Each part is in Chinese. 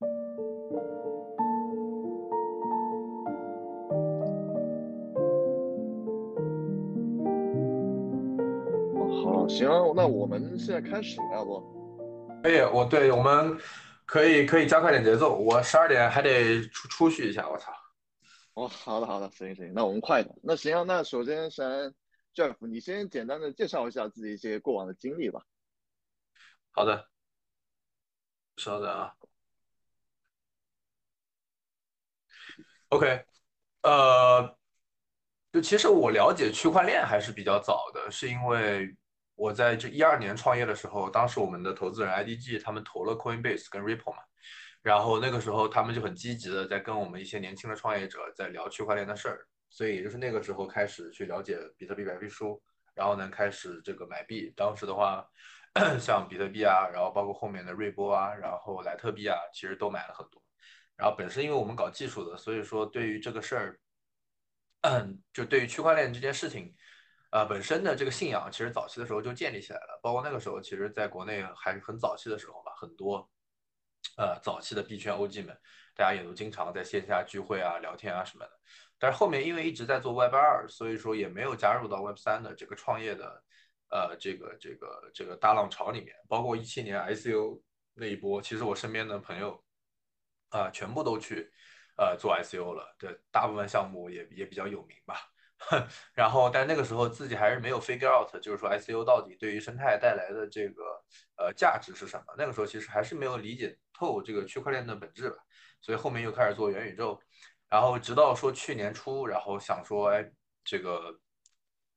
好，行，那我们现在开始了，要不？可以，我对我们可以可以加快点节奏。我十二点还得出出去一下，我操。哦，好的好的，行行，那我们快点。那行，那首先先 Jeff，你先简单的介绍一下自己一些过往的经历吧。好的，稍等啊。OK，呃，就其实我了解区块链还是比较早的，是因为我在这一二年创业的时候，当时我们的投资人 IDG 他们投了 Coinbase 跟 Ripple 嘛，然后那个时候他们就很积极的在跟我们一些年轻的创业者在聊区块链的事儿，所以也就是那个时候开始去了解比特币白皮书，然后呢开始这个买币，当时的话，像比特币啊，然后包括后面的瑞波啊，然后莱特币啊，其实都买了很多。然后本身因为我们搞技术的，所以说对于这个事儿，就对于区块链这件事情，呃，本身的这个信仰，其实早期的时候就建立起来了。包括那个时候，其实在国内还是很早期的时候吧，很多呃早期的币圈 OG 们，大家也都经常在线下聚会啊、聊天啊什么的。但是后面因为一直在做 Web 二，所以说也没有加入到 Web 三的这个创业的呃这个这个这个大浪潮里面。包括一七年 ICO 那一波，其实我身边的朋友。啊，全部都去，呃，做 ICO 了。对，大部分项目也也比较有名吧。然后，但那个时候自己还是没有 figure out，就是说 ICO 到底对于生态带来的这个呃价值是什么。那个时候其实还是没有理解透这个区块链的本质吧。所以后面又开始做元宇宙，然后直到说去年初，然后想说，哎，这个，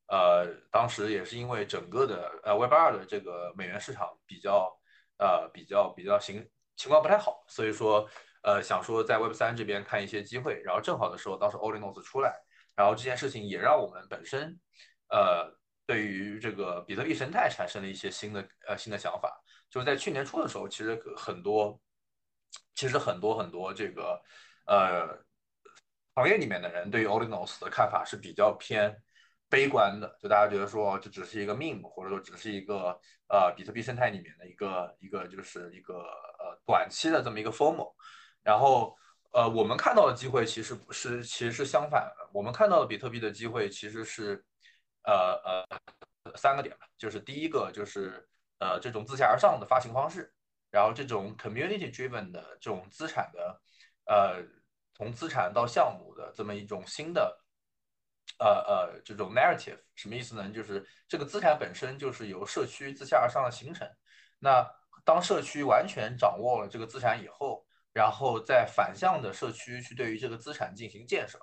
呃，当时也是因为整个的呃 Web 二的这个美元市场比较呃比较比较行情况不太好，所以说。呃，想说在 Web 三这边看一些机会，然后正好的时候，当时 Ordinals 出来，然后这件事情也让我们本身，呃，对于这个比特币生态产生了一些新的呃新的想法。就是在去年初的时候，其实很多，其实很多很多这个呃行业里面的人对于 Ordinals 的看法是比较偏悲观的，就大家觉得说这只是一个 meme，或者说只是一个呃比特币生态里面的一个一个就是一个呃短期的这么一个 formal。然后，呃，我们看到的机会其实不是，其实是相反的。我们看到的比特币的机会其实是，呃呃，三个点吧，就是第一个就是呃这种自下而上的发行方式，然后这种 community driven 的这种资产的，呃，从资产到项目的这么一种新的，呃呃这种 narrative，什么意思呢？就是这个资产本身就是由社区自下而上的形成，那当社区完全掌握了这个资产以后。然后在反向的社区去对于这个资产进行建设，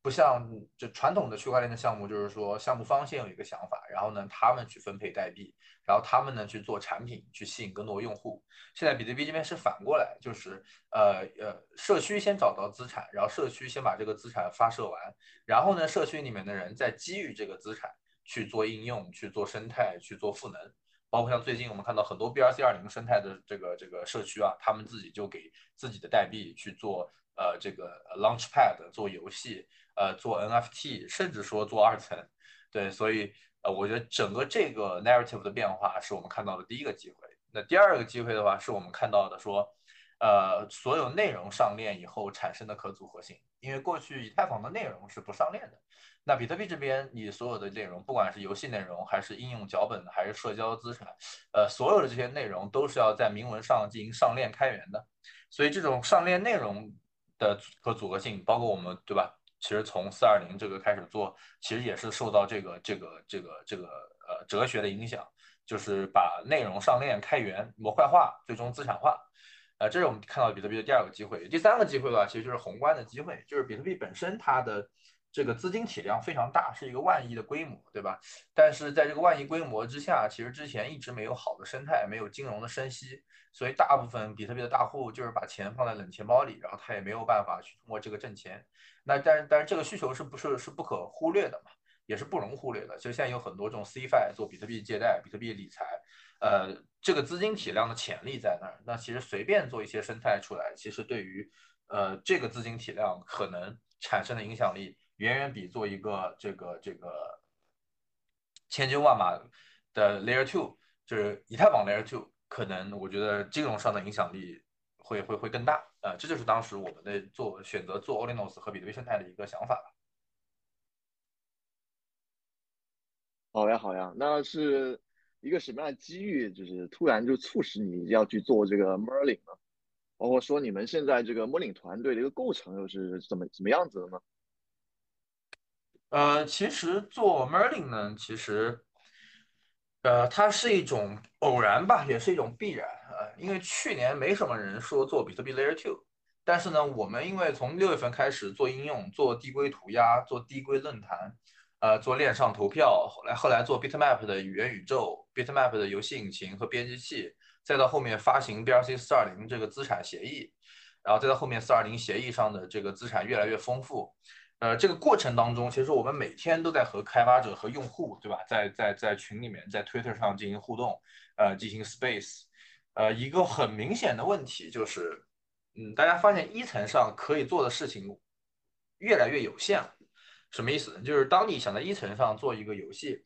不像就传统的区块链的项目，就是说项目方先有一个想法，然后呢他们去分配代币，然后他们呢去做产品，去吸引更多用户。现在比特币这边是反过来，就是呃呃社区先找到资产，然后社区先把这个资产发射完，然后呢社区里面的人再基于这个资产去做应用，去做生态，去做赋能。包括像最近我们看到很多 BRC 二零生态的这个这个社区啊，他们自己就给自己的代币去做呃这个 Launchpad 做游戏，呃做 NFT，甚至说做二层，对，所以呃我觉得整个这个 narrative 的变化是我们看到的第一个机会。那第二个机会的话，是我们看到的说，呃所有内容上链以后产生的可组合性，因为过去以太坊的内容是不上链的。那比特币这边，你所有的内容，不管是游戏内容，还是应用脚本，还是社交资产，呃，所有的这些内容都是要在铭文上进行上链开源的。所以这种上链内容的可组合性，包括我们对吧？其实从四二零这个开始做，其实也是受到这个这个这个这个呃哲学的影响，就是把内容上链开源模块化，最终资产化。呃，这是我们看到比特币的第二个机会。第三个机会吧，其实就是宏观的机会，就是比特币本身它的。这个资金体量非常大，是一个万亿的规模，对吧？但是在这个万亿规模之下，其实之前一直没有好的生态，没有金融的生息，所以大部分比特币的大户就是把钱放在冷钱包里，然后他也没有办法去通过这个挣钱。那但但是这个需求是不是是不可忽略的嘛？也是不容忽略的。其实现在有很多这种 CFI 做比特币借贷、比特币理财，呃，这个资金体量的潜力在那儿。那其实随便做一些生态出来，其实对于呃这个资金体量可能产生的影响力。远远比做一个这个这个千军万马的 Layer Two，就是以太坊 Layer Two，可能我觉得金融上的影响力会会会更大。呃，这就是当时我们的做选择做 Olinos 和比特币生态的一个想法。好呀，好呀，那是一个什么样的机遇，就是突然就促使你要去做这个 Merlin 呢？包括说你们现在这个 Merlin 团队的一个构成又是怎么怎么样子的呢？呃，其实做 Merlin 呢，其实，呃，它是一种偶然吧，也是一种必然啊。因为去年没什么人说做比特币 Layer Two，但是呢，我们因为从六月份开始做应用，做递归涂鸦，做递归论坛，呃，做链上投票，后来后来做 Bitmap 的元宇宙，Bitmap 的游戏引擎和编辑器，再到后面发行 BRC 四二零这个资产协议，然后再到后面四二零协议上的这个资产越来越丰富。呃，这个过程当中，其实我们每天都在和开发者和用户，对吧？在在在群里面，在 Twitter 上进行互动，呃，进行 Space。呃，一个很明显的问题就是，嗯，大家发现一层上可以做的事情越来越有限了。什么意思？就是当你想在一层上做一个游戏，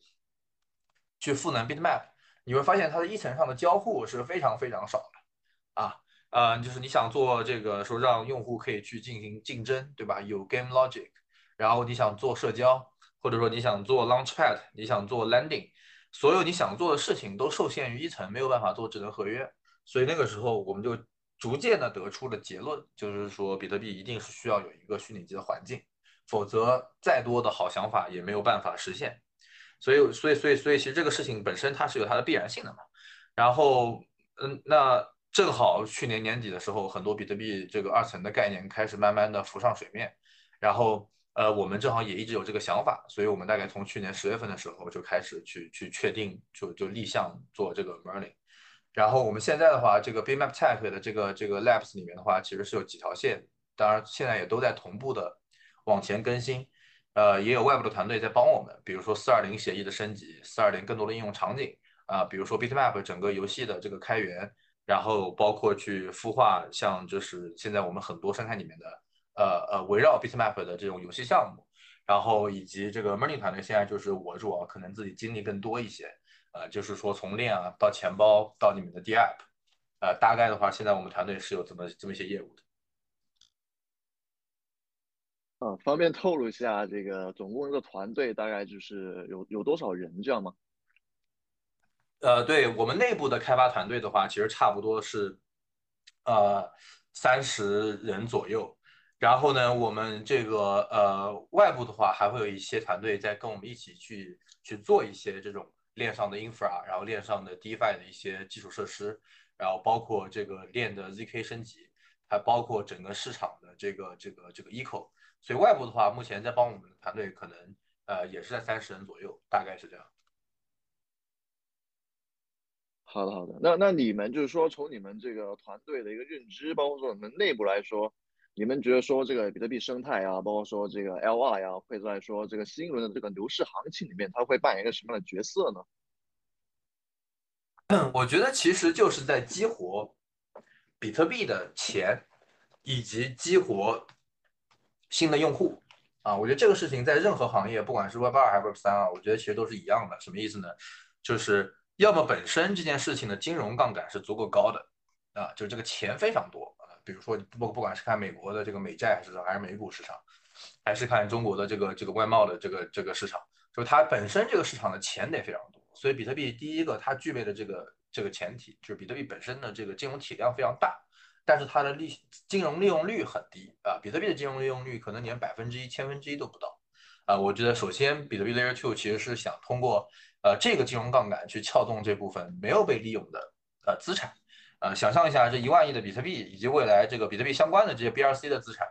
去赋能 Bitmap，你会发现它的一层上的交互是非常非常少的，啊。呃，就是你想做这个，说让用户可以去进行竞争，对吧？有 game logic，然后你想做社交，或者说你想做 launchpad，你想做 landing，所有你想做的事情都受限于一层，没有办法做智能合约。所以那个时候我们就逐渐的得出了结论，就是说比特币一定是需要有一个虚拟机的环境，否则再多的好想法也没有办法实现。所以，所以，所以，所以，其实这个事情本身它是有它的必然性的嘛。然后，嗯，那。正好去年年底的时候，很多比特币这个二层的概念开始慢慢的浮上水面，然后呃，我们正好也一直有这个想法，所以我们大概从去年十月份的时候就开始去去确定，就就立项做这个 Merlin。然后我们现在的话，这个 Bitmap Tech 的这个这个 Labs 里面的话，其实是有几条线，当然现在也都在同步的往前更新，呃，也有外部的团队在帮我们，比如说四二零协议的升级，四二零更多的应用场景啊，比如说 Bitmap 整个游戏的这个开源。然后包括去孵化，像就是现在我们很多生态里面的，呃呃，围绕 Bitmap 的这种游戏项目，然后以及这个 Merlin 团队，现在就是我主要可能自己经历更多一些，呃，就是说从链啊到钱包到你们的 DApp，呃，大概的话，现在我们团队是有这么这么一些业务的。呃，方便透露一下这个总共这个团队大概就是有有多少人这样吗？呃，对我们内部的开发团队的话，其实差不多是，呃，三十人左右。然后呢，我们这个呃外部的话，还会有一些团队在跟我们一起去去做一些这种链上的 infra，然后链上的 DeFi 的一些基础设施，然后包括这个链的 zk 升级，还包括整个市场的这个这个这个 eco。所以外部的话，目前在帮我们的团队可能呃也是在三十人左右，大概是这样。好的，好的。那那你们就是说，从你们这个团队的一个认知，包括说你们内部来说，你们觉得说这个比特币生态啊，包括说这个 LR 呀，会在说这个新一轮的这个牛市行情里面，它会扮演一个什么样的角色呢？我觉得其实就是在激活比特币的钱，以及激活新的用户啊。我觉得这个事情在任何行业，不管是 Web 二还是 Web 三啊，我觉得其实都是一样的。什么意思呢？就是。要么本身这件事情的金融杠杆是足够高的，啊，就是这个钱非常多啊。比如说不不管是看美国的这个美债市场，还是美股市场，还是看中国的这个这个外贸的这个这个市场，就是它本身这个市场的钱得非常多。所以比特币第一个它具备的这个这个前提，就是比特币本身的这个金融体量非常大，但是它的利金融利用率很低啊。比特币的金融利用率可能连百分之一、千分之一都不到啊。我觉得首先比特币 Layer Two 其实是想通过。呃，这个金融杠杆去撬动这部分没有被利用的呃资产，呃，想象一下这一万亿的比特币以及未来这个比特币相关的这些 BRC 的资产，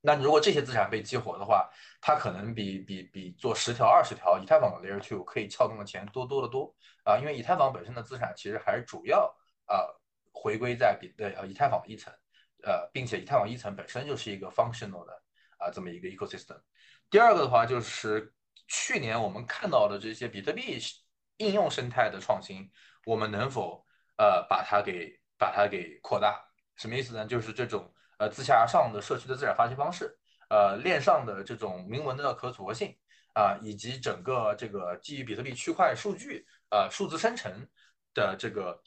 那如果这些资产被激活的话，它可能比比比做十条二十条以太坊的 Layer Two 可以撬动的钱多多的多啊，因为以太坊本身的资产其实还是主要啊回归在比呃以太坊一层，呃，并且以太坊一层本身就是一个 functional 的啊这么一个 ecosystem。第二个的话就是。去年我们看到的这些比特币应用生态的创新，我们能否呃把它给把它给扩大？什么意思呢？就是这种呃自下而上的社区的自然发行方式，呃链上的这种明文的可组合性啊，以及整个这个基于比特币区块数据呃数字生成的这个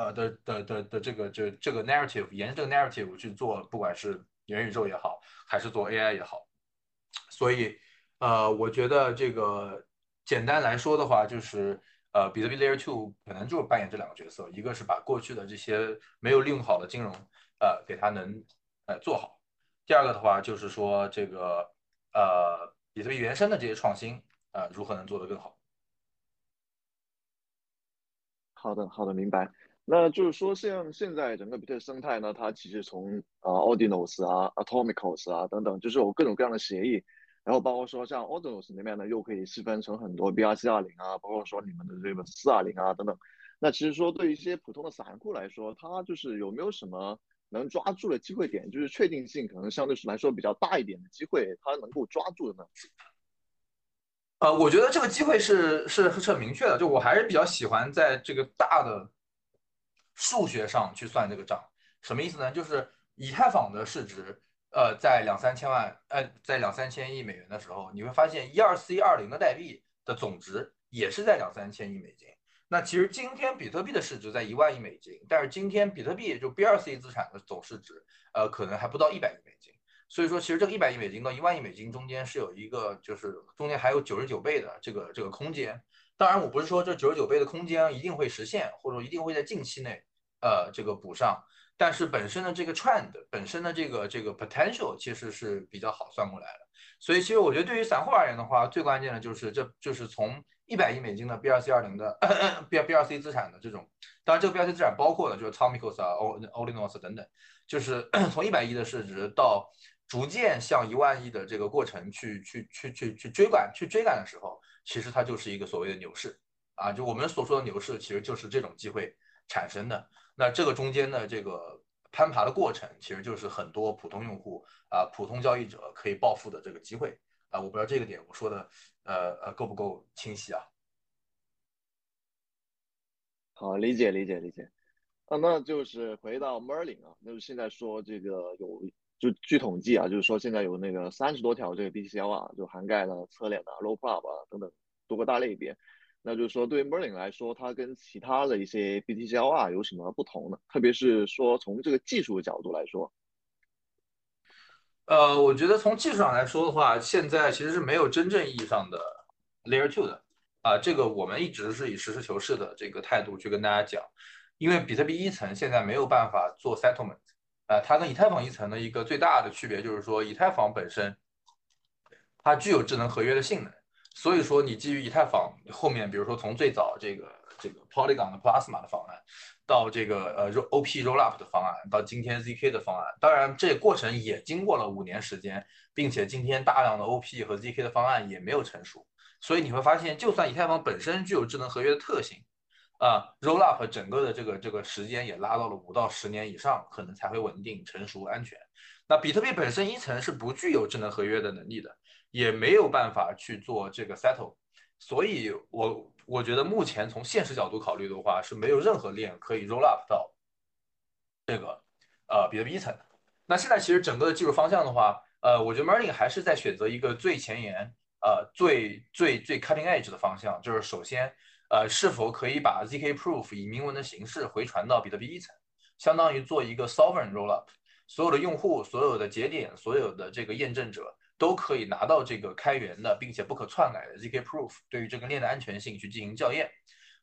呃的的的的这个这这个 narrative，沿着这个 narrative 去做，不管是元宇宙也好，还是做 AI 也好，所以呃，我觉得这个简单来说的话，就是呃，比特币 Layer Two 可能就是扮演这两个角色，一个是把过去的这些没有利用好的金融呃给它能呃做好，第二个的话就是说这个呃比特币原生的这些创新呃如何能做得更好。好的，好的，明白。那就是说，像现在整个比特生态呢，它其实从啊 Ordinals 啊、Atomicos 啊等等，就是有各种各样的协议。然后包括说像 Ordinals 那边呢，又可以细分成很多 BRC 二零啊，包括说你们的这个四二零啊等等。那其实说对于一些普通的散户来说，他就是有没有什么能抓住的机会点，就是确定性可能相对来说比较大一点的机会，他能够抓住的呢？呃，我觉得这个机会是是是很明确的，就我还是比较喜欢在这个大的数学上去算这个账。什么意思呢？就是以太坊的市值，呃，在两三千万，呃，在两三千亿美元的时候，你会发现 ERC 二零的代币的总值也是在两三千亿美金。那其实今天比特币的市值在一万亿美金，但是今天比特币就 BRC 资产的总市值，呃，可能还不到一百亿美金。所以说，其实这个一百亿美金到一万亿美金中间是有一个，就是中间还有九十九倍的这个这个空间。当然，我不是说这九十九倍的空间一定会实现，或者一定会在近期内，呃，这个补上。但是本身的这个 trend，本身的这个这个 potential 其实是比较好算过来的。所以，其实我觉得对于散户而言的话，最关键的就是这就是从一百亿美金的 BRC 二零的 B BRC 资产的这种，当然这个 BRC 资产包括的就是 Tomicos 啊、O Olinos 等等，就是 从一百亿的市值到。逐渐向一万亿的这个过程去去去去去追赶去追赶的时候，其实它就是一个所谓的牛市啊！就我们所说的牛市，其实就是这种机会产生的。那这个中间的这个攀爬的过程，其实就是很多普通用户啊、普通交易者可以暴富的这个机会啊！我不知道这个点我说的呃呃够不够清晰啊？好，理解理解理解。啊，那就是回到 Merlin 啊，就是现在说这个有。就据统计啊，就是说现在有那个三十多条这个 BTC 啊，就涵盖了侧链啊、Low Prop 啊等等多个大类别。那就是说，对于 Merlin 来说，它跟其他的一些 BTC 啊有什么不同呢？特别是说从这个技术的角度来说。呃，我觉得从技术上来说的话，现在其实是没有真正意义上的 Layer Two 的啊。这个我们一直是以实事求是的这个态度去跟大家讲，因为比特币一层现在没有办法做 Settlement。啊，它跟以太坊一层的一个最大的区别就是说，以太坊本身它具有智能合约的性能，所以说你基于以太坊后面，比如说从最早这个这个 Polygon 的 Plasma 的方案，到这个呃 OP Rollup 的方案，到今天 ZK 的方案，当然这过程也经过了五年时间，并且今天大量的 OP 和 ZK 的方案也没有成熟，所以你会发现，就算以太坊本身具有智能合约的特性。啊，roll up 整个的这个这个时间也拉到了五到十年以上，可能才会稳定、成熟、安全。那比特币本身一层是不具有智能合约的能力的，也没有办法去做这个 settle。所以，我我觉得目前从现实角度考虑的话，是没有任何链可以 roll up 到这个呃比特币一层。那现在其实整个的技术方向的话，呃，我觉得 Merlin 还是在选择一个最前沿、呃最最最 cutting edge 的方向，就是首先。呃，是否可以把 zk proof 以明文的形式回传到比特币一层，相当于做一个 sovereign rollup，所有的用户、所有的节点、所有的这个验证者都可以拿到这个开源的并且不可篡改的 zk proof，对于这个链的安全性去进行校验。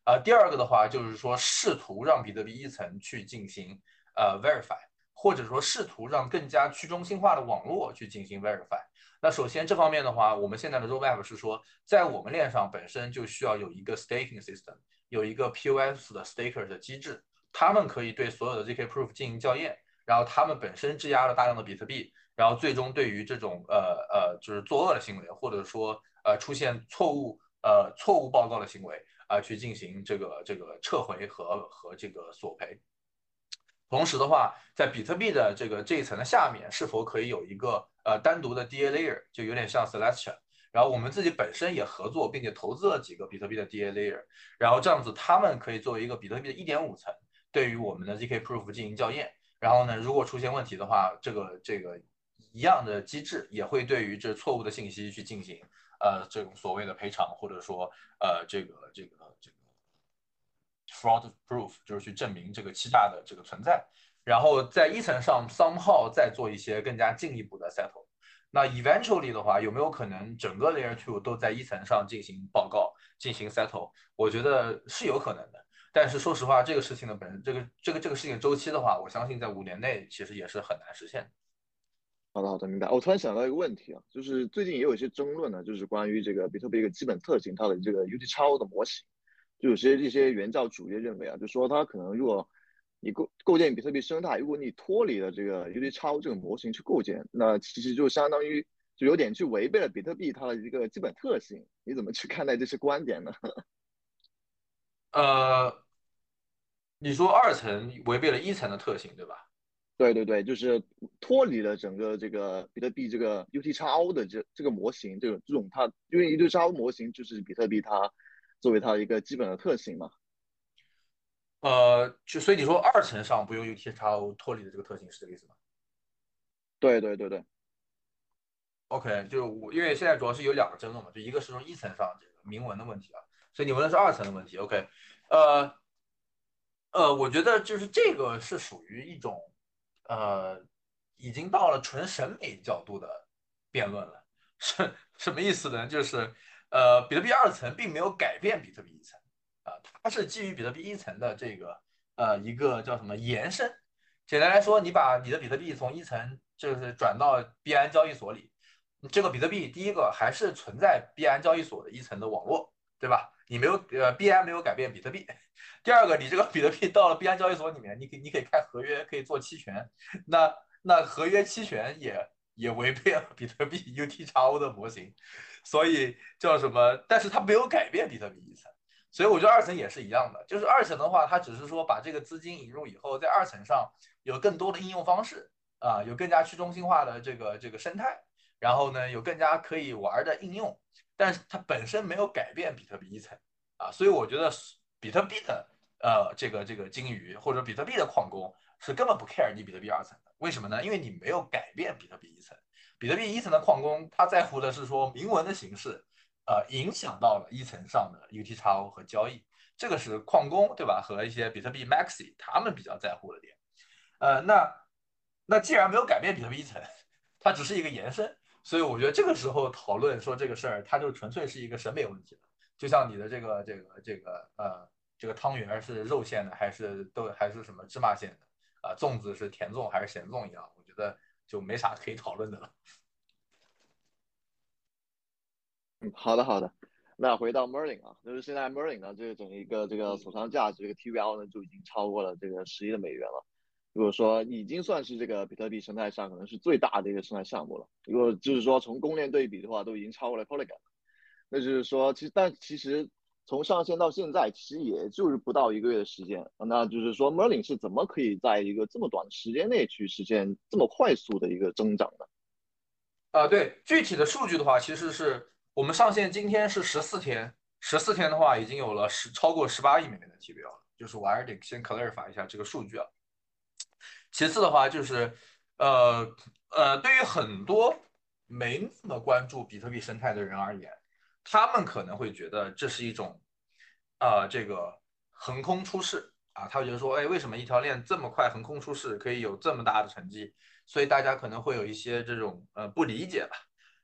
啊，第二个的话就是说，试图让比特币一层去进行呃 verify，或者说试图让更加去中心化的网络去进行 verify。那首先这方面的话，我们现在的 roadmap 是说，在我们链上本身就需要有一个 staking system，有一个 POS 的 staker 的机制，他们可以对所有的 zk proof 进行校验，然后他们本身质押了大量的比特币，然后最终对于这种呃呃就是作恶的行为，或者说呃出现错误呃错误报告的行为啊，去进行这个这个撤回和和这个索赔。同时的话，在比特币的这个这一层的下面，是否可以有一个呃单独的 DA layer，就有点像 Celestia，然后我们自己本身也合作并且投资了几个比特币的 DA layer，然后这样子他们可以作为一个比特币的一点五层，对于我们的 zk proof 进行校验，然后呢，如果出现问题的话，这个这个一样的机制也会对于这错误的信息去进行呃这种所谓的赔偿，或者说呃这个这个这个 fraud proof，就是去证明这个欺诈的这个存在，然后在一层上 somehow 再做一些更加进一步的 settle。那 eventually 的话，有没有可能整个 layer two 都在一层上进行报告、进行 settle？我觉得是有可能的。但是说实话，这个事情的本这个这个这个事情周期的话，我相信在五年内其实也是很难实现。好的，好的，明白。我突然想到一个问题啊，就是最近也有一些争论呢，就是关于这个比特币一个基本特性，它的这个 UT 超的模型，就有些这些原教主义认为啊，就说它可能如果你构构建比特币生态，如果你脱离了这个 UT 超这个模型去构建，那其实就相当于就有点去违背了比特币它的一个基本特性。你怎么去看待这些观点呢？呃，你说二层违背了一层的特性，对吧？对对对，就是脱离了整个这个比特币这个 UTXO 的这这个模型，这种这种它，因为 UTXO 模型就是比特币它作为它一个基本的特性嘛。呃，就所以你说二层上不用 UTXO 脱离的这个特性是这个意思吗？对对对对。OK，就是我因为现在主要是有两个争论嘛，就一个是从一层上这个铭文的问题啊，所以你问的是二层的问题。OK，呃呃，我觉得就是这个是属于一种。呃，已经到了纯审美角度的辩论了，是什么意思呢？就是呃，比特币二层并没有改变比特币一层啊，它是基于比特币一层的这个呃一个叫什么延伸。简单来说，你把你的比特币从一层就是转到币安交易所里，这个比特币第一个还是存在币安交易所的一层的网络，对吧？你没有呃币安没有改变比特币。第二个，你这个比特币到了币安交易所里面，你可你可以开合约，可以做期权，那那合约期权也也违背了比特币 UTXO 的模型，所以叫什么？但是它没有改变比特币一层，所以我觉得二层也是一样的，就是二层的话，它只是说把这个资金引入以后，在二层上有更多的应用方式啊，有更加去中心化的这个这个生态，然后呢有更加可以玩的应用，但是它本身没有改变比特币一层啊，所以我觉得。比特币的呃这个这个鲸鱼或者比特币的矿工是根本不 care 你比特币二层的，为什么呢？因为你没有改变比特币一层。比特币一层的矿工他在乎的是说铭文的形式，呃影响到了一层上的 UTXO 和交易，这个是矿工对吧？和一些比特币 Maxi 他们比较在乎的点。呃，那那既然没有改变比特币一层，它只是一个延伸，所以我觉得这个时候讨论说这个事儿，它就纯粹是一个审美问题了。就像你的这个这个这个呃这个汤圆是肉馅的还是豆还是什么芝麻馅的啊？粽子是甜粽还是咸粽一样？我觉得就没啥可以讨论的了。嗯，好的好的。那回到 Merlin 啊，就是现在 Merlin 呢，这个整一个这个锁仓价值，这个 TVL 呢就已经超过了这个十亿的美元了。如果说已经算是这个比特币生态上可能是最大的一个生态项目了。如果就是说从公链对比的话，都已经超过了 Polygon。那就是说，其实但其实从上线到现在，其实也就是不到一个月的时间。那就是说，Merlin 是怎么可以在一个这么短的时间内去实现这么快速的一个增长的？啊，对，具体的数据的话，其实是我们上线今天是十四天，十四天的话已经有了十超过十八亿美元的 TVL 了。就是我还是得先 clarify 一下这个数据啊。其次的话就是，呃呃，对于很多没那么关注比特币生态的人而言。他们可能会觉得这是一种，呃，这个横空出世啊，他会觉得说，哎，为什么一条链这么快横空出世，可以有这么大的成绩？所以大家可能会有一些这种呃不理解吧。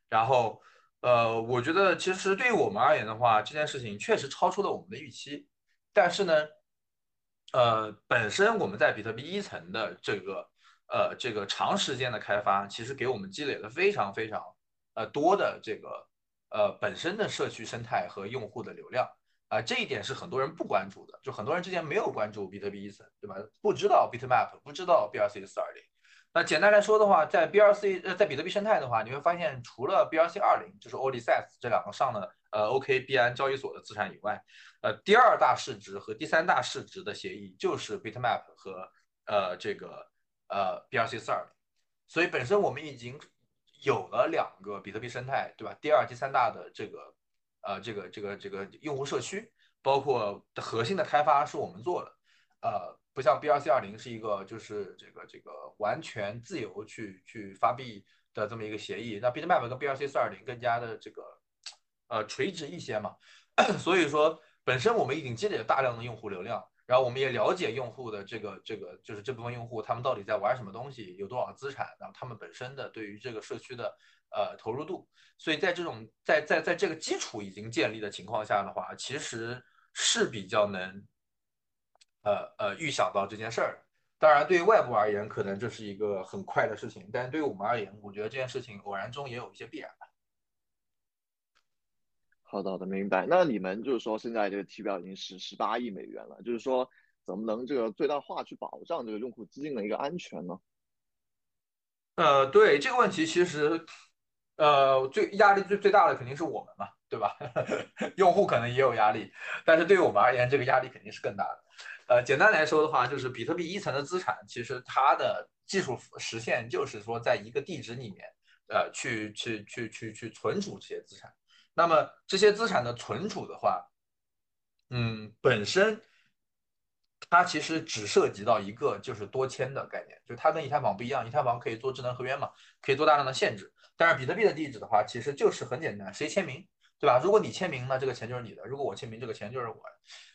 然后，呃，我觉得其实对于我们而言的话，这件事情确实超出了我们的预期。但是呢，呃，本身我们在比特币一层的这个呃这个长时间的开发，其实给我们积累了非常非常呃多的这个。呃，本身的社区生态和用户的流量啊，这一点是很多人不关注的。就很多人之前没有关注比特币一层，对吧？不知道 Bitmap，不知道 BRC 四二零。那简单来说的话，在 BRC 呃，在比特币生态的话，你会发现，除了 BRC 二零，就是 o d s e s 这两个上了呃，OKBN 交易所的资产以外，呃，第二大市值和第三大市值的协议就是 Bitmap 和呃这个呃 BRC 四二零。所以本身我们已经。有了两个比特币生态，对吧？第二、第三大的这个，呃，这个、这个、这个用户社区，包括核心的开发是我们做的，呃，不像 BRC 二零是一个就是这个这个完全自由去去发币的这么一个协议，那 Bitmap 跟 BRC 四二零更加的这个，呃，垂直一些嘛。所以说，本身我们已经积累了大量的用户流量，然后我们也了解用户的这个这个就是这部分用户他们到底在玩什么东西，有多少资产，然后他们本身的对于这个社区的呃投入度。所以在这种在在在这个基础已经建立的情况下的话，其实是比较能呃呃预想到这件事儿。当然，对于外部而言，可能这是一个很快的事情，但对于我们而言，我觉得这件事情偶然中也有一些必然吧。好的，好的，明白。那你们就是说，现在这个提表已经是十八亿美元了，就是说，怎么能这个最大化去保障这个用户资金的一个安全呢？呃，对这个问题，其实，呃，最压力最最大的肯定是我们嘛，对吧？用户可能也有压力，但是对于我们而言，这个压力肯定是更大的。呃，简单来说的话，就是比特币一层的资产，其实它的技术实现就是说，在一个地址里面，呃，去去去去去存储这些资产。那么这些资产的存储的话，嗯，本身它其实只涉及到一个就是多签的概念，就它跟以太坊不一样，以太坊可以做智能合约嘛，可以做大量的限制，但是比特币的地址的话，其实就是很简单，谁签名，对吧？如果你签名呢，这个钱就是你的；如果我签名，这个钱就是我的。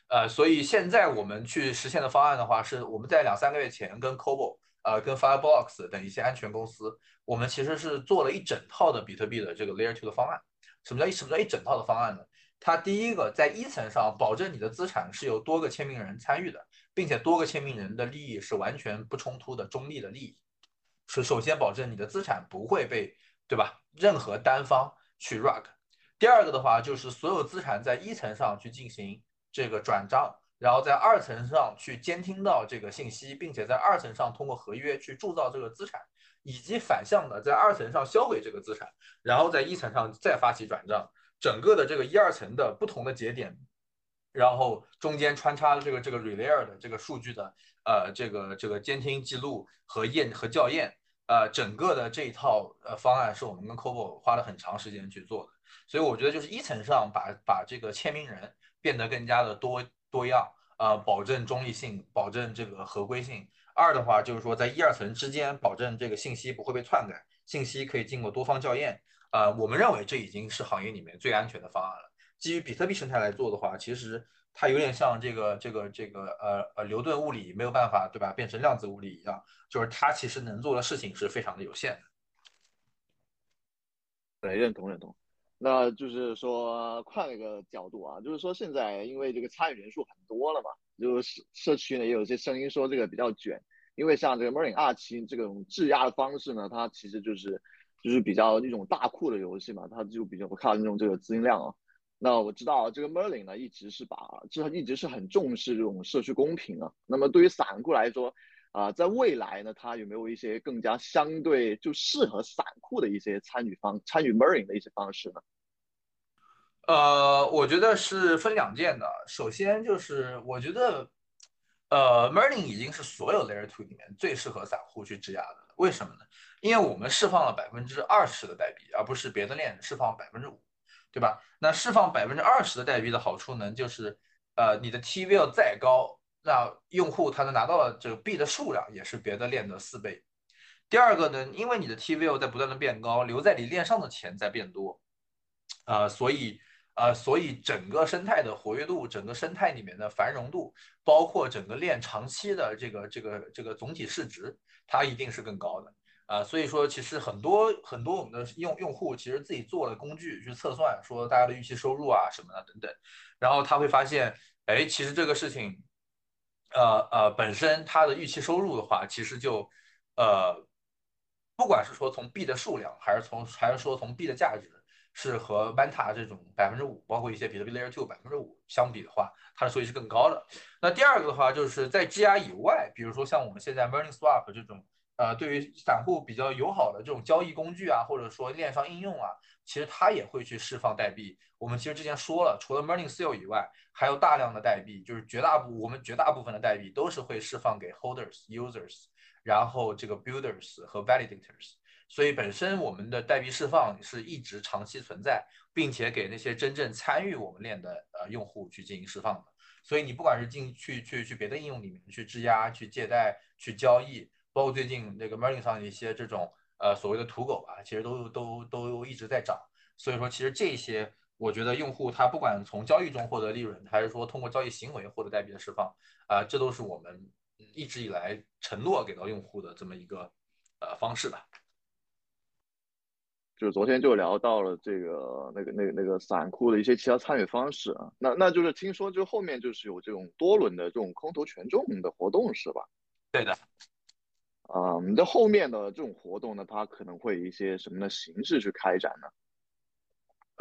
呃，所以现在我们去实现的方案的话，是我们在两三个月前跟 Cobo，呃，跟 Firebox 等一些安全公司，我们其实是做了一整套的比特币的这个 Layer Two 的方案。什么叫一什么叫一整套的方案呢？它第一个在一层上保证你的资产是由多个签名人参与的，并且多个签名人的利益是完全不冲突的中立的利益，是首先保证你的资产不会被对吧任何单方去 rug。第二个的话就是所有资产在一层上去进行这个转账，然后在二层上去监听到这个信息，并且在二层上通过合约去铸造这个资产。以及反向的在二层上销毁这个资产，然后在一层上再发起转账，整个的这个一二层的不同的节点，然后中间穿插这个这个 relay 的这个数据的呃这个这个监听记录和验和校验，呃整个的这一套呃方案是我们跟 Cobo 花了很长时间去做的，所以我觉得就是一层上把把这个签名人变得更加的多多样，呃保证中立性，保证这个合规性。二的话就是说，在一二层之间保证这个信息不会被篡改，信息可以经过多方校验。呃，我们认为这已经是行业里面最安全的方案了。基于比特币生态来做的话，其实它有点像这个这个这个呃呃牛顿物理没有办法对吧变成量子物理一样，就是它其实能做的事情是非常的有限的。对，认同认同。那就是说换一个角度啊，就是说现在因为这个参与人数很多了嘛。就是社区呢也有一些声音说这个比较卷，因为像这个 Merlin 二期这种质押的方式呢，它其实就是就是比较一种大库的游戏嘛，它就比较不靠那种这个资金量啊。那我知道这个 Merlin 呢一直是把，这一直是很重视这种社区公平啊。那么对于散户来说啊，在未来呢，它有没有一些更加相对就适合散户的一些参与方参与 Merlin 的一些方式呢？呃，我觉得是分两件的。首先就是，我觉得，呃，Merlin 已经是所有 Layer Two 里面最适合散户去质押的。为什么呢？因为我们释放了百分之二十的代币，而不是别的链释放百分之五，对吧？那释放百分之二十的代币的好处呢，就是，呃，你的 TVL 再高，那用户他能拿到的这个币的数量也是别的链的四倍。第二个呢，因为你的 TVL 在不断的变高，留在你链上的钱在变多，啊，所以。呃，所以整个生态的活跃度，整个生态里面的繁荣度，包括整个链长期的这个这个这个总体市值，它一定是更高的啊。所以说，其实很多很多我们的用用户其实自己做了工具去测算，说大家的预期收入啊什么的等等，然后他会发现，哎，其实这个事情，呃呃，本身它的预期收入的话，其实就呃，不管是说从币的数量，还是从还是说从币的价值。是和 Manta 这种百分之五，包括一些比特币 Layer Two 百分之五相比的话，它的收益是更高的。那第二个的话，就是在质押以外，比如说像我们现在 Merlin Swap 这种，呃，对于散户比较友好的这种交易工具啊，或者说链上应用啊，其实它也会去释放代币。我们其实之前说了，除了 Merlin Seal 以外，还有大量的代币，就是绝大部我们绝大部分的代币都是会释放给 Holders、Users，然后这个 Builders 和 Validators。所以本身我们的代币释放是一直长期存在，并且给那些真正参与我们链的呃用户去进行释放的。所以你不管是进去去去别的应用里面去质押、去借贷、去交易，包括最近那个 Merlin 上一些这种呃所谓的土狗啊，其实都都都一直在涨。所以说其实这些我觉得用户他不管从交易中获得利润，还是说通过交易行为获得代币的释放，啊，这都是我们一直以来承诺给到用户的这么一个呃方式吧。就是昨天就聊到了这个那个那个那个散户的一些其他参与方式啊，那那就是听说就后面就是有这种多轮的这种空头权重的活动是吧？对的。啊，你的后面的这种活动呢，它可能会以一些什么的形式去开展呢？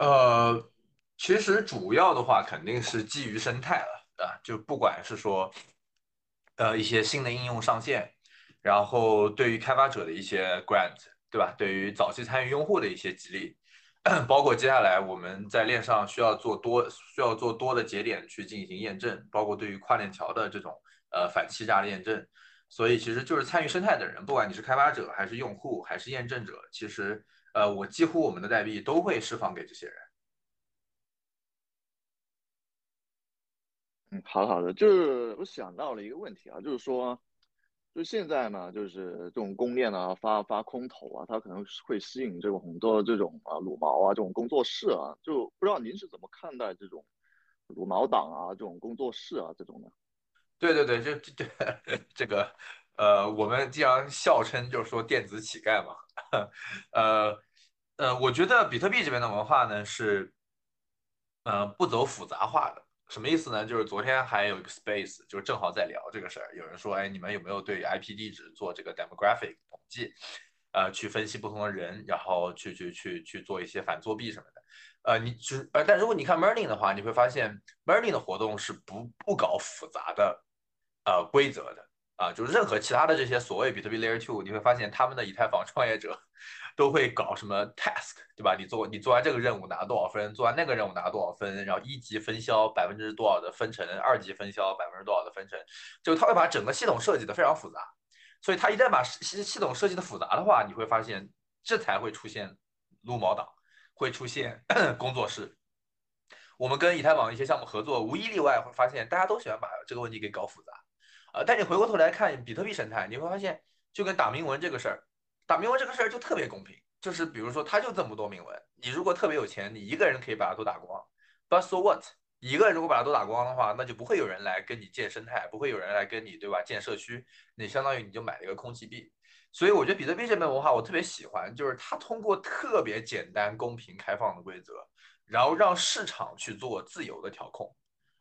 呃，其实主要的话肯定是基于生态了啊，就不管是说，呃，一些新的应用上线，然后对于开发者的一些 grant，对吧？对于早期参与用户的一些激励，包括接下来我们在链上需要做多，需要做多的节点去进行验证，包括对于跨链桥的这种呃反欺诈的验证，所以其实就是参与生态的人，不管你是开发者还是用户还是验证者，其实。呃，我几乎我们的代币都会释放给这些人。嗯，好好的，就是我想到了一个问题啊，就是说，就现在呢，就是这种公链啊，发发空投啊，它可能会吸引这种很多这种啊撸毛啊这种工作室啊，就不知道您是怎么看待这种撸毛党啊这种工作室啊这种的？对对对，这这 这个呃，我们既然笑称就是说电子乞丐嘛。呃呃，我觉得比特币这边的文化呢是，呃，不走复杂化的。什么意思呢？就是昨天还有一个 space，就是正好在聊这个事儿。有人说，哎，你们有没有对 IP 地址做这个 demographic 统计？呃，去分析不同的人，然后去去去去做一些反作弊什么的。呃，你只呃，但如果你看 Merlin 的话，你会发现 Merlin 的活动是不不搞复杂的呃规则的。啊，就是任何其他的这些所谓比特币 Layer Two，你会发现他们的以太坊创业者都会搞什么 task，对吧？你做你做完这个任务拿多少分，做完那个任务拿多少分，然后一级分销百分之多少的分成，二级分销百分之多少的分成，就他会把整个系统设计的非常复杂。所以他一旦把系系统设计的复杂的话，你会发现这才会出现撸毛党，会出现 工作室。我们跟以太坊一些项目合作，无一例外会发现大家都喜欢把这个问题给搞复杂。呃，但你回过头来看比特币生态，你会发现，就跟打铭文这个事儿，打铭文这个事儿就特别公平。就是比如说，它就这么多铭文，你如果特别有钱，你一个人可以把它都打光。But so what？一个人如果把它都打光的话，那就不会有人来跟你建生态，不会有人来跟你，对吧？建社区，你相当于你就买了一个空气币。所以我觉得比特币这边文化我特别喜欢，就是它通过特别简单、公平、开放的规则，然后让市场去做自由的调控。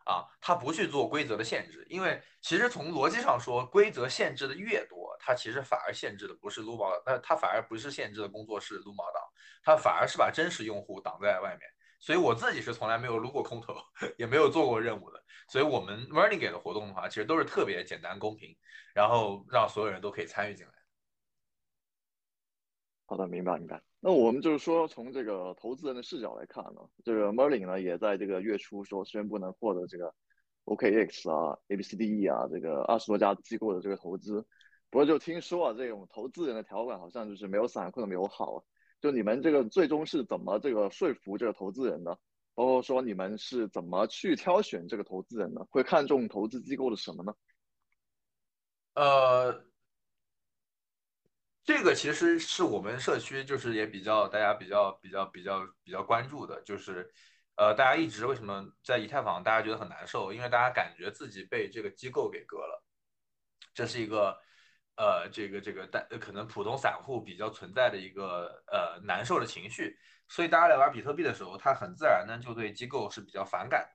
啊，它不去做规则的限制，因为其实从逻辑上说，规则限制的越多，它其实反而限制的不是撸毛，那它反而不是限制的工作室撸毛党，它反而是把真实用户挡在外面。所以我自己是从来没有撸过空投，也没有做过任务的。所以我们 Learning 给的活动的话，其实都是特别简单公平，然后让所有人都可以参与进来。好的，明白明白。那我们就是说，从这个投资人的视角来看呢，这个 Merlin 呢也在这个月初说宣布能获得这个 OKX 啊、ABCDE 啊这个二十多家机构的这个投资。不过就听说啊，这种投资人的条款好像就是没有散户那么友好。就你们这个最终是怎么这个说服这个投资人的？包括说你们是怎么去挑选这个投资人呢？会看重投资机构的什么呢？呃。这个其实是我们社区就是也比较大家比较比较比较比较关注的，就是，呃，大家一直为什么在以太坊大家觉得很难受？因为大家感觉自己被这个机构给割了，这是一个，呃，这个这个但可能普通散户比较存在的一个呃难受的情绪，所以大家来玩比特币的时候，他很自然呢就对机构是比较反感。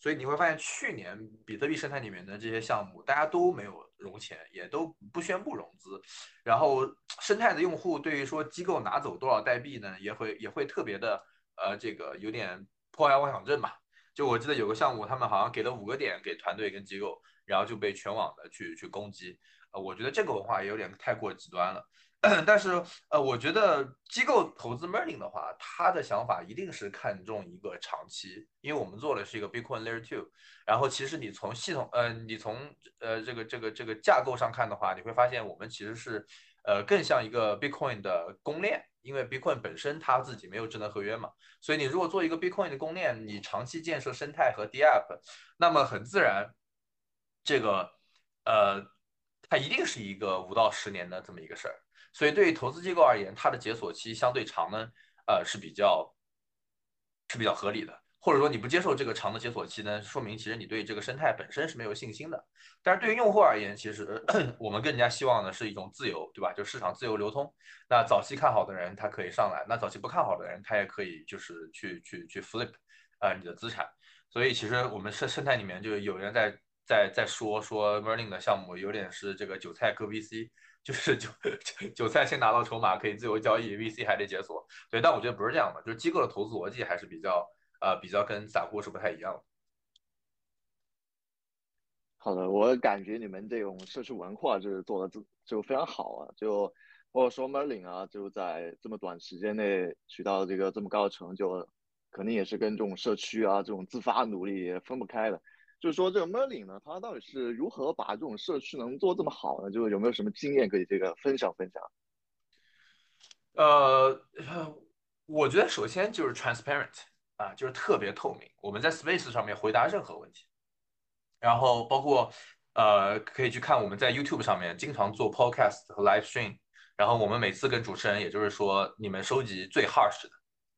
所以你会发现，去年比特币生态里面的这些项目，大家都没有融钱，也都不宣布融资。然后生态的用户对于说机构拿走多少代币呢，也会也会特别的呃，这个有点破坏妄想症嘛。就我记得有个项目，他们好像给了五个点给团队跟机构，然后就被全网的去去攻击。呃，我觉得这个文化也有点太过极端了。但是，呃，我觉得机构投资 Merlin 的话，他的想法一定是看重一个长期，因为我们做的是一个 Bitcoin Layer Two。然后，其实你从系统，呃，你从呃这个这个这个架构上看的话，你会发现我们其实是，呃，更像一个 Bitcoin 的公链，因为 Bitcoin 本身它自己没有智能合约嘛，所以你如果做一个 Bitcoin 的公链，你长期建设生态和 DApp，那么很自然，这个，呃，它一定是一个五到十年的这么一个事儿。所以，对于投资机构而言，它的解锁期相对长呢，呃，是比较是比较合理的。或者说你不接受这个长的解锁期呢，说明其实你对这个生态本身是没有信心的。但是对于用户而言，其实 我们更加希望的是一种自由，对吧？就市场自由流通。那早期看好的人他可以上来，那早期不看好的人他也可以就是去去去 flip 啊你的资产。所以其实我们生生态里面就有人在在在说说 Merlin 的项目有点是这个韭菜割 VC，就是韭 韭菜先拿到筹码可以自由交易，VC 还得解锁。对，但我觉得不是这样的，就是机构的投资逻辑还是比较。呃，比较跟散户是不太一样的。好的，我感觉你们这种社区文化就是做的就就非常好啊，就或者说 Merlin 啊，就在这么短时间内取到这个这么高的成就，肯定也是跟这种社区啊这种自发努力分不开的。就是说这个 Merlin 呢，它到底是如何把这种社区能做这么好呢？就是有没有什么经验可以这个分享分享？呃，我觉得首先就是 transparent。啊，就是特别透明。我们在 Space 上面回答任何问题，然后包括呃，可以去看我们在 YouTube 上面经常做 Podcast 和 Live Stream。然后我们每次跟主持人，也就是说你们收集最 harsh 的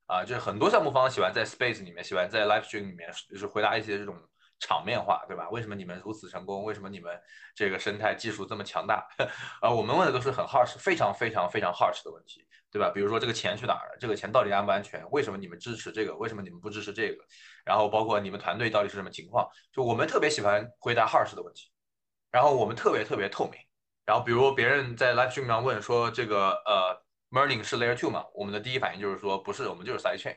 啊，就是很多项目方喜欢在 Space 里面，喜欢在 Live Stream 里面，就是回答一些这种场面化，对吧？为什么你们如此成功？为什么你们这个生态技术这么强大？啊，我们问的都是很 harsh，非常非常非常 harsh 的问题。对吧？比如说这个钱去哪儿了？这个钱到底安不安全？为什么你们支持这个？为什么你们不支持这个？然后包括你们团队到底是什么情况？就我们特别喜欢回答 harsh 的问题，然后我们特别特别透明。然后比如别人在 live stream 上问说这个呃 Merlin 是 Layer Two 吗？我们的第一反应就是说不是，我们就是 side chain。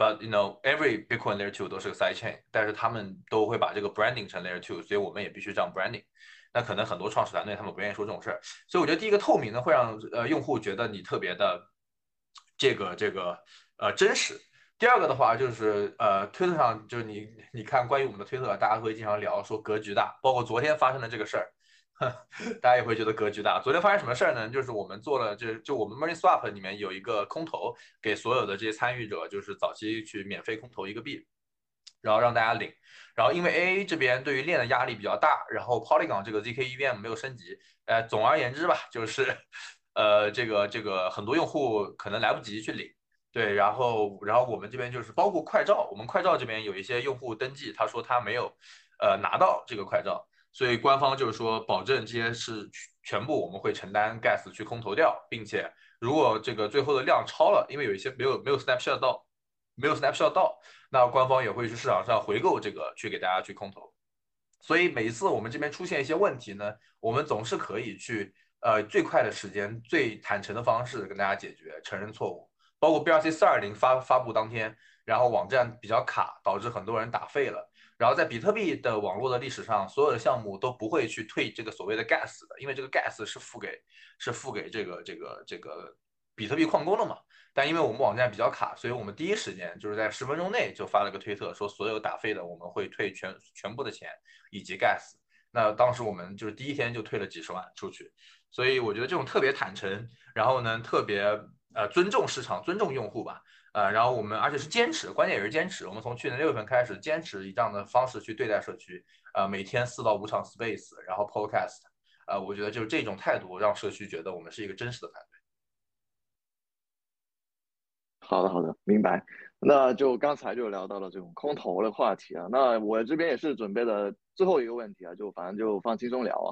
But you know every Bitcoin Layer Two 都是个 side chain，但是他们都会把这个 branding 成 Layer Two，所以我们也必须这样 branding。那可能很多创始团队他们不愿意说这种事儿，所以我觉得第一个透明呢会让呃用户觉得你特别的。这个这个呃真实。第二个的话就是呃推特上就是你你看关于我们的推特，大家会经常聊说格局大，包括昨天发生的这个事儿，大家也会觉得格局大。昨天发生什么事儿呢？就是我们做了就就我们 Money Swap 里面有一个空投，给所有的这些参与者，就是早期去免费空投一个币，然后让大家领。然后因为 AA 这边对于链的压力比较大，然后 Polygon 这个 zk EVM 没有升级。呃，总而言之吧，就是。呃，这个这个很多用户可能来不及去领，对，然后然后我们这边就是包括快照，我们快照这边有一些用户登记，他说他没有呃拿到这个快照，所以官方就是说保证这些是全部我们会承担 gas 去空投掉，并且如果这个最后的量超了，因为有一些没有没有 snapshot 到，没有 snapshot 到，那官方也会去市场上回购这个去给大家去空投，所以每一次我们这边出现一些问题呢，我们总是可以去。呃，最快的时间、最坦诚的方式跟大家解决，承认错误。包括 BRC 四二零发发布当天，然后网站比较卡，导致很多人打废了。然后在比特币的网络的历史上，所有的项目都不会去退这个所谓的 gas 的，因为这个 gas 是付给是付给这个这个这个比特币矿工的嘛。但因为我们网站比较卡，所以我们第一时间就是在十分钟内就发了个推特，说所有打废的我们会退全全部的钱以及 gas。那当时我们就是第一天就退了几十万出去。所以我觉得这种特别坦诚，然后呢，特别呃尊重市场、尊重用户吧，呃，然后我们而且是坚持，关键也是坚持。我们从去年六月份开始坚持以这样的方式去对待社区，呃，每天四到五场 Space，然后 Podcast，呃，我觉得就是这种态度让社区觉得我们是一个真实的团队。好的，好的，明白。那就刚才就聊到了这种空投的话题啊，那我这边也是准备的最后一个问题啊，就反正就放轻松聊啊。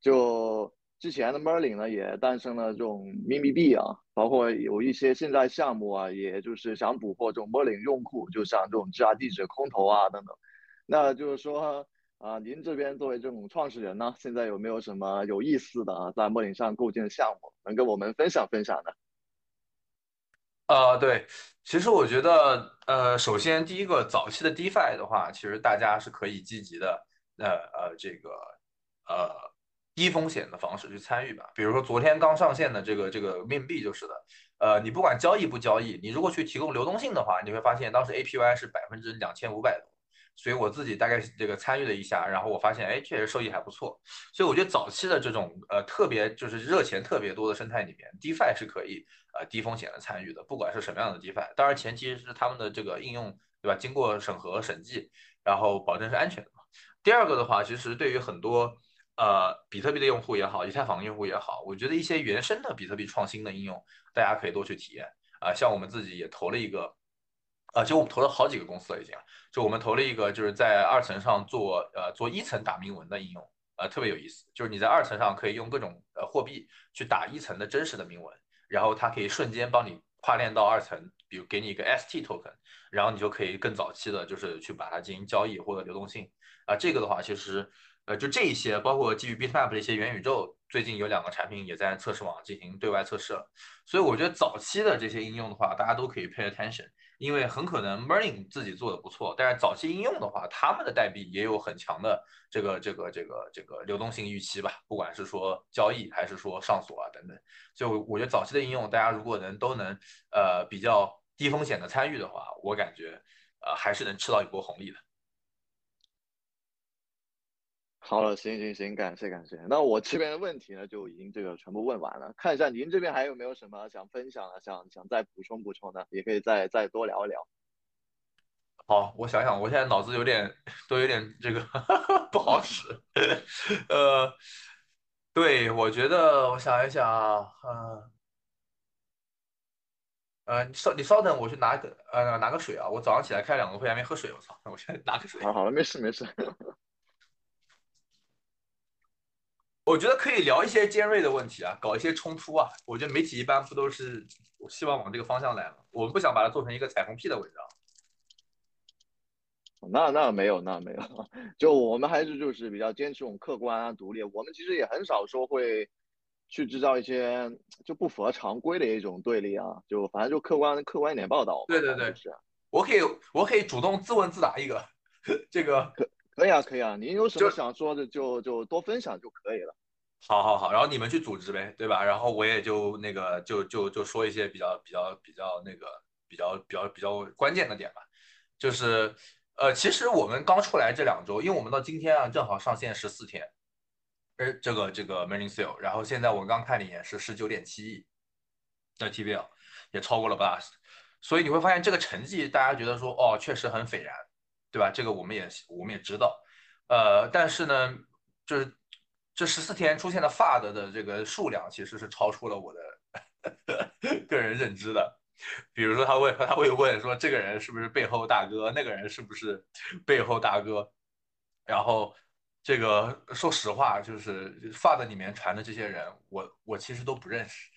就之前的 Merlin 呢，也诞生了这种秘密币啊，包括有一些现在项目啊，也就是想捕获这种 Merlin 用户，就像这种质押地址空投啊等等。那就是说啊，您这边作为这种创始人呢，现在有没有什么有意思的啊，在 Merlin 上构建的项目，能跟我们分享分享呢？呃，对，其实我觉得，呃，首先第一个早期的 DeFi 的话，其实大家是可以积极的，呃呃，这个呃。低风险的方式去参与吧，比如说昨天刚上线的这个这个面币就是的，呃，你不管交易不交易，你如果去提供流动性的话，你会发现当时 APY 是百分之两千五百多，所以我自己大概这个参与了一下，然后我发现哎，确实收益还不错，所以我觉得早期的这种呃特别就是热钱特别多的生态里面，DeFi 是可以呃低风险的参与的，不管是什么样的 DeFi，当然前提是他们的这个应用对吧，经过审核审计，然后保证是安全的嘛。第二个的话，其实对于很多呃，比特币的用户也好，以太坊的用户也好，我觉得一些原生的比特币创新的应用，大家可以多去体验啊。像我们自己也投了一个啊，其实我们投了好几个公司了已经，就我们投了一个就是在二层上做呃做一层打铭文的应用，呃特别有意思，就是你在二层上可以用各种呃货币去打一层的真实的铭文，然后它可以瞬间帮你跨链到二层，比如给你一个 ST token，然后你就可以更早期的就是去把它进行交易或者流动性啊，这个的话其实。呃，就这一些，包括基于 Bitmap 的一些元宇宙，最近有两个产品也在测试网进行对外测试了。所以我觉得早期的这些应用的话，大家都可以 pay attention，因为很可能 Merlin 自己做的不错，但是早期应用的话，他们的代币也有很强的这个这个这个这个流动性预期吧，不管是说交易还是说上锁啊等等。所以我觉得早期的应用，大家如果能都能呃比较低风险的参与的话，我感觉呃还是能吃到一波红利的。好了，行行行，感谢感谢。那我这边的问题呢，就已经这个全部问完了。看一下您这边还有没有什么想分享的，想想再补充补充的，也可以再再多聊一聊。好，我想想，我现在脑子有点都有点这个 不好使。呃，对，我觉得我想一想啊，嗯，呃，你稍你稍等，我去拿个呃拿个水啊。我早上起来开两个会还没喝水，我操，我先拿个水。好，好了，没事没事。我觉得可以聊一些尖锐的问题啊，搞一些冲突啊。我觉得媒体一般不都是希望往这个方向来吗？我们不想把它做成一个彩虹屁的文章。那那没有，那没有，就我们还是就是比较坚持我们客观啊、独立。我们其实也很少说会去制造一些就不符合常规的一种对立啊，就反正就客观客观一点报道。对对对，是。我可以我可以主动自问自答一个，这个可可以啊，可以啊。您有什么想说的就就多分享就可以了。好，好，好，然后你们去组织呗，对吧？然后我也就那个，就就就说一些比较比较比较那个比较比较比较关键的点吧。就是，呃，其实我们刚出来这两周，因为我们到今天啊，正好上线十四天，呃，这个这个 Morning Sale，然后现在我刚看了一眼是十九点七亿的 TVL，也超过了 Blast，所以你会发现这个成绩，大家觉得说，哦，确实很斐然，对吧？这个我们也我们也知道，呃，但是呢，就是。这十四天出现的 FUD 的这个数量，其实是超出了我的 个人认知的。比如说，他会他会问说，这个人是不是背后大哥？那个人是不是背后大哥？然后，这个说实话，就是 FUD 里面传的这些人，我我其实都不认识，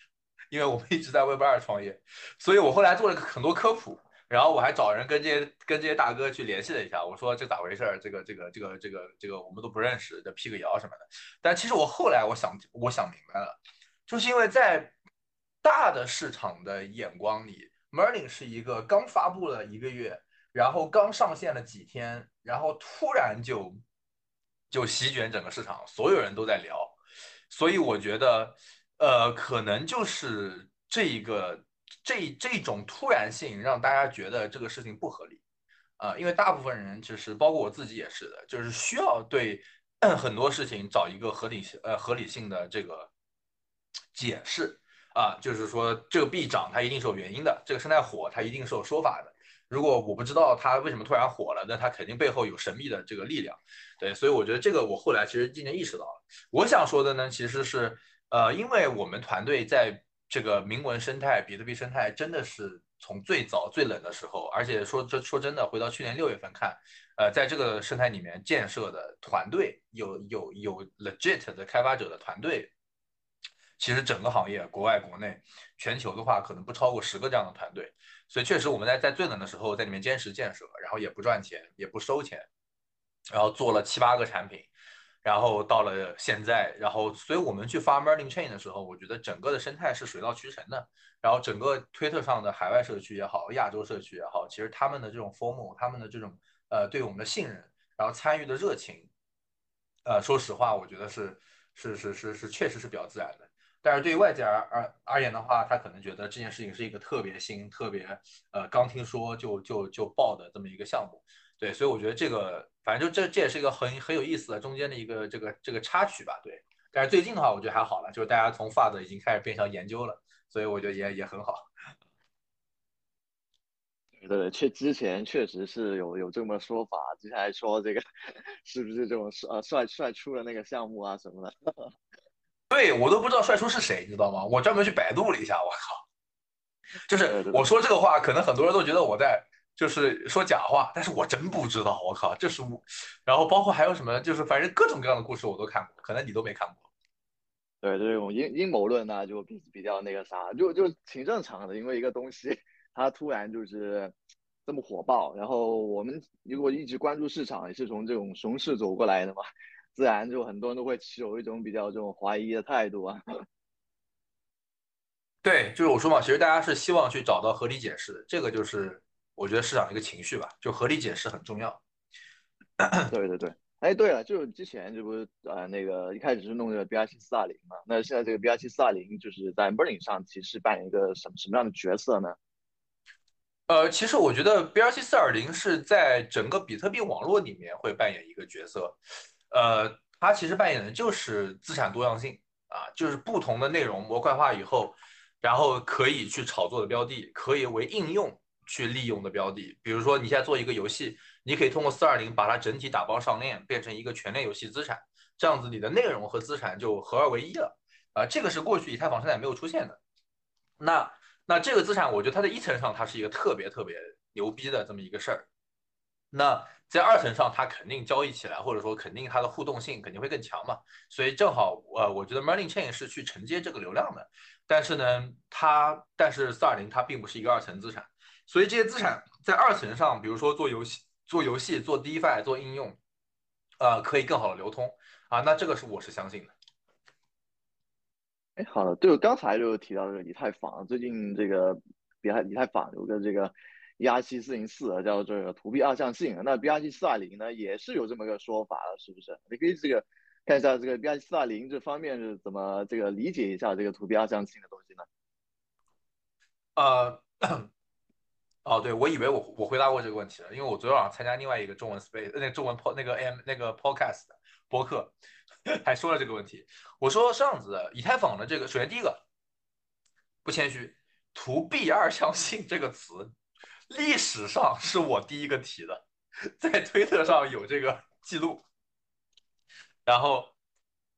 因为我们一直在 Web 二创业，所以我后来做了很多科普。然后我还找人跟这些跟这些大哥去联系了一下，我说这咋回事儿？这个这个这个这个这个我们都不认识，这辟个谣什么的。但其实我后来我想我想明白了，就是因为在大的市场的眼光里，Merlin 是一个刚发布了一个月，然后刚上线了几天，然后突然就就席卷整个市场，所有人都在聊，所以我觉得呃可能就是这一个。这这种突然性让大家觉得这个事情不合理，啊，因为大部分人其实包括我自己也是的，就是需要对很多事情找一个合理性呃合理性的这个解释啊，就是说这个币涨它一定是有原因的，这个生态火它一定是有说法的。如果我不知道它为什么突然火了，那它肯定背后有神秘的这个力量。对，所以我觉得这个我后来其实渐渐意识到了。我想说的呢，其实是呃，因为我们团队在。这个铭文生态、比特币生态真的是从最早最冷的时候，而且说这说真的，回到去年六月份看，呃，在这个生态里面建设的团队有有有 legit 的开发者的团队，其实整个行业国外国内全球的话，可能不超过十个这样的团队，所以确实我们在在最冷的时候在里面坚持建设，然后也不赚钱，也不收钱，然后做了七八个产品。然后到了现在，然后所以我们去发 Merlin Chain 的时候，我觉得整个的生态是水到渠成的。然后整个推特上的海外社区也好，亚洲社区也好，其实他们的这种 formal，他们的这种呃对我们的信任，然后参与的热情，呃，说实话，我觉得是是是是是确实是比较自然的。但是对于外界而而而言的话，他可能觉得这件事情是一个特别新、特别呃刚听说就就就爆的这么一个项目。对，所以我觉得这个。反正就这，这也是一个很很有意思的中间的一个这个这个插曲吧，对。但是最近的话，我觉得还好了，就是大家从 FUD 已经开始变成研究了，所以我觉得也也很好。对对，确之前确实是有有这么说法，之前还说这个 是不是这种呃帅帅出的那个项目啊什么的。对我都不知道帅叔是谁，你知道吗？我专门去百度了一下，我靠，就是我说这个话，可能很多人都觉得我在。就是说假话，但是我真不知道，我靠，这是我，然后包括还有什么，就是反正各种各样的故事我都看过，可能你都没看过。对，这种阴阴谋论呢，就比比较那个啥，就就挺正常的，因为一个东西它突然就是这么火爆，然后我们如果一直关注市场，也是从这种熊市走过来的嘛，自然就很多人都会持有一种比较这种怀疑的态度啊。对，就是我说嘛，其实大家是希望去找到合理解释，这个就是我觉得市场一个情绪吧，就合理解释很重要。对对对，哎，对了，就是之前这不是呃那个一开始是弄这个 BRC 四二零嘛，那现在这个 BRC 四二零就是在 Merlin 上其实扮演一个什么什么样的角色呢？呃，其实我觉得 BRC 四二零是在整个比特币网络里面会扮演一个角色，呃，它其实扮演的就是资产多样性啊，就是不同的内容模块化以后。然后可以去炒作的标的，可以为应用去利用的标的，比如说你现在做一个游戏，你可以通过四二零把它整体打包上链，变成一个全链游戏资产，这样子你的内容和资产就合二为一了。啊，这个是过去以太坊生态没有出现的。那那这个资产，我觉得它在一层上它是一个特别特别牛逼的这么一个事儿。那在二层上，它肯定交易起来，或者说肯定它的互动性肯定会更强嘛。所以正好，呃，我觉得 Merlin Chain 是去承接这个流量的。但是呢，它但是四二零它并不是一个二层资产，所以这些资产在二层上，比如说做游戏、做游戏、做 DeFi、做应用，呃，可以更好的流通啊。那这个是我是相信的。哎，好的，对，刚才就提到这个以太坊，最近这个以太以太坊有个这个 B R C 四零四叫这个图 B 二象性，那 BRC 四二零呢也是有这么个说法的，是不是？你可以这个。看一下这个 BRC 四二零这方面是怎么这个理解一下这个图 B 二象性的东西呢？呃，哦，对，我以为我我回答过这个问题了，因为我昨天晚上参加另外一个中文 space 那个中文 po 那个 m 那个 podcast 播客，还说了这个问题。我说这样子，以太坊的这个，首先第一个不谦虚，图 B 二象性这个词，历史上是我第一个提的，在推特上有这个记录。然后，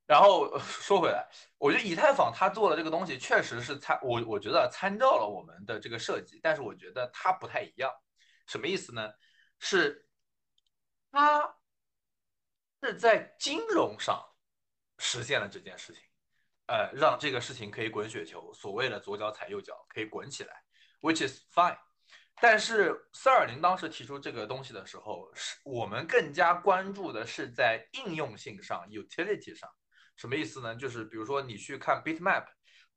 然后说回来，我觉得以太坊它做的这个东西确实是参我我觉得参照了我们的这个设计，但是我觉得它不太一样。什么意思呢？是它是在金融上实现了这件事情，呃，让这个事情可以滚雪球，所谓的左脚踩右脚可以滚起来，which is fine。但是四二零当时提出这个东西的时候，是我们更加关注的是在应用性上，utility 上，什么意思呢？就是比如说你去看 Bitmap，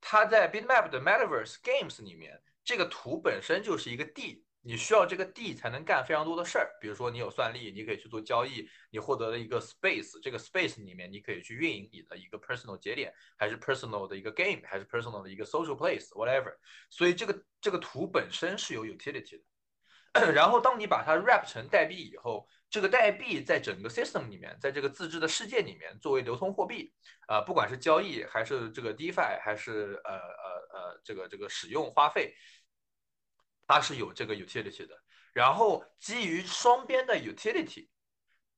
它在 Bitmap 的 Metaverse Games 里面，这个图本身就是一个地。你需要这个地才能干非常多的事儿，比如说你有算力，你可以去做交易，你获得了一个 space，这个 space 里面你可以去运营你的一个 personal 节点，还是 personal 的一个 game，还是 personal 的一个 social place，whatever。所以这个这个图本身是有 utility 的。然后当你把它 wrap 成代币以后，这个代币在整个 system 里面，在这个自制的世界里面作为流通货币，啊，不管是交易还是这个 DeFi，还是呃呃呃这个这个使用花费。它是有这个 utility 的，然后基于双边的 utility，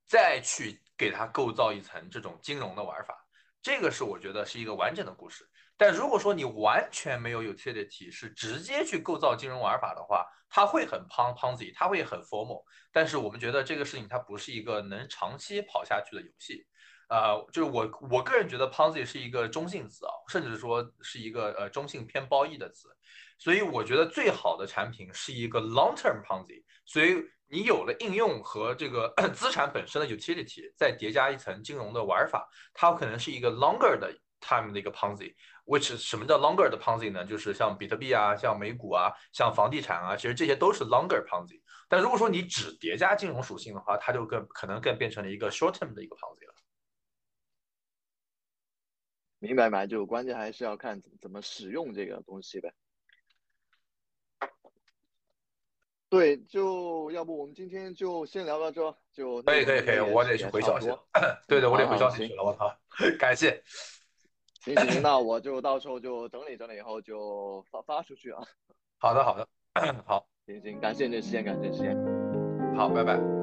再去给它构造一层这种金融的玩法，这个是我觉得是一个完整的故事。但如果说你完全没有 utility，是直接去构造金融玩法的话，它会很 pon ponzi，它会很 formal。但是我们觉得这个事情它不是一个能长期跑下去的游戏。呃，就是我我个人觉得 ponzi 是一个中性词啊，甚至说是一个呃中性偏褒义的词。所以我觉得最好的产品是一个 long-term Ponzi。所以你有了应用和这个 资产本身的 utility，再叠加一层金融的玩法，它可能是一个 longer 的 time 的一个 Ponzi。which 什么叫 longer 的 Ponzi 呢？就是像比特币啊，像美股啊，像房地产啊，其实这些都是 longer Ponzi。但如果说你只叠加金融属性的话，它就更可能更变成了一个 short-term 的一个 Ponzi 了。明白吗？就关键还是要看怎么使用这个东西呗。对，就要不我们今天就先聊到这，就可以可以可以，我得去回消息。对对，我得回消息去了。我操，感谢。行行，那我就到时候就整理整理以后就发发出去啊。好的好的，好，行行，感谢你的时间，感谢时间。好，拜拜。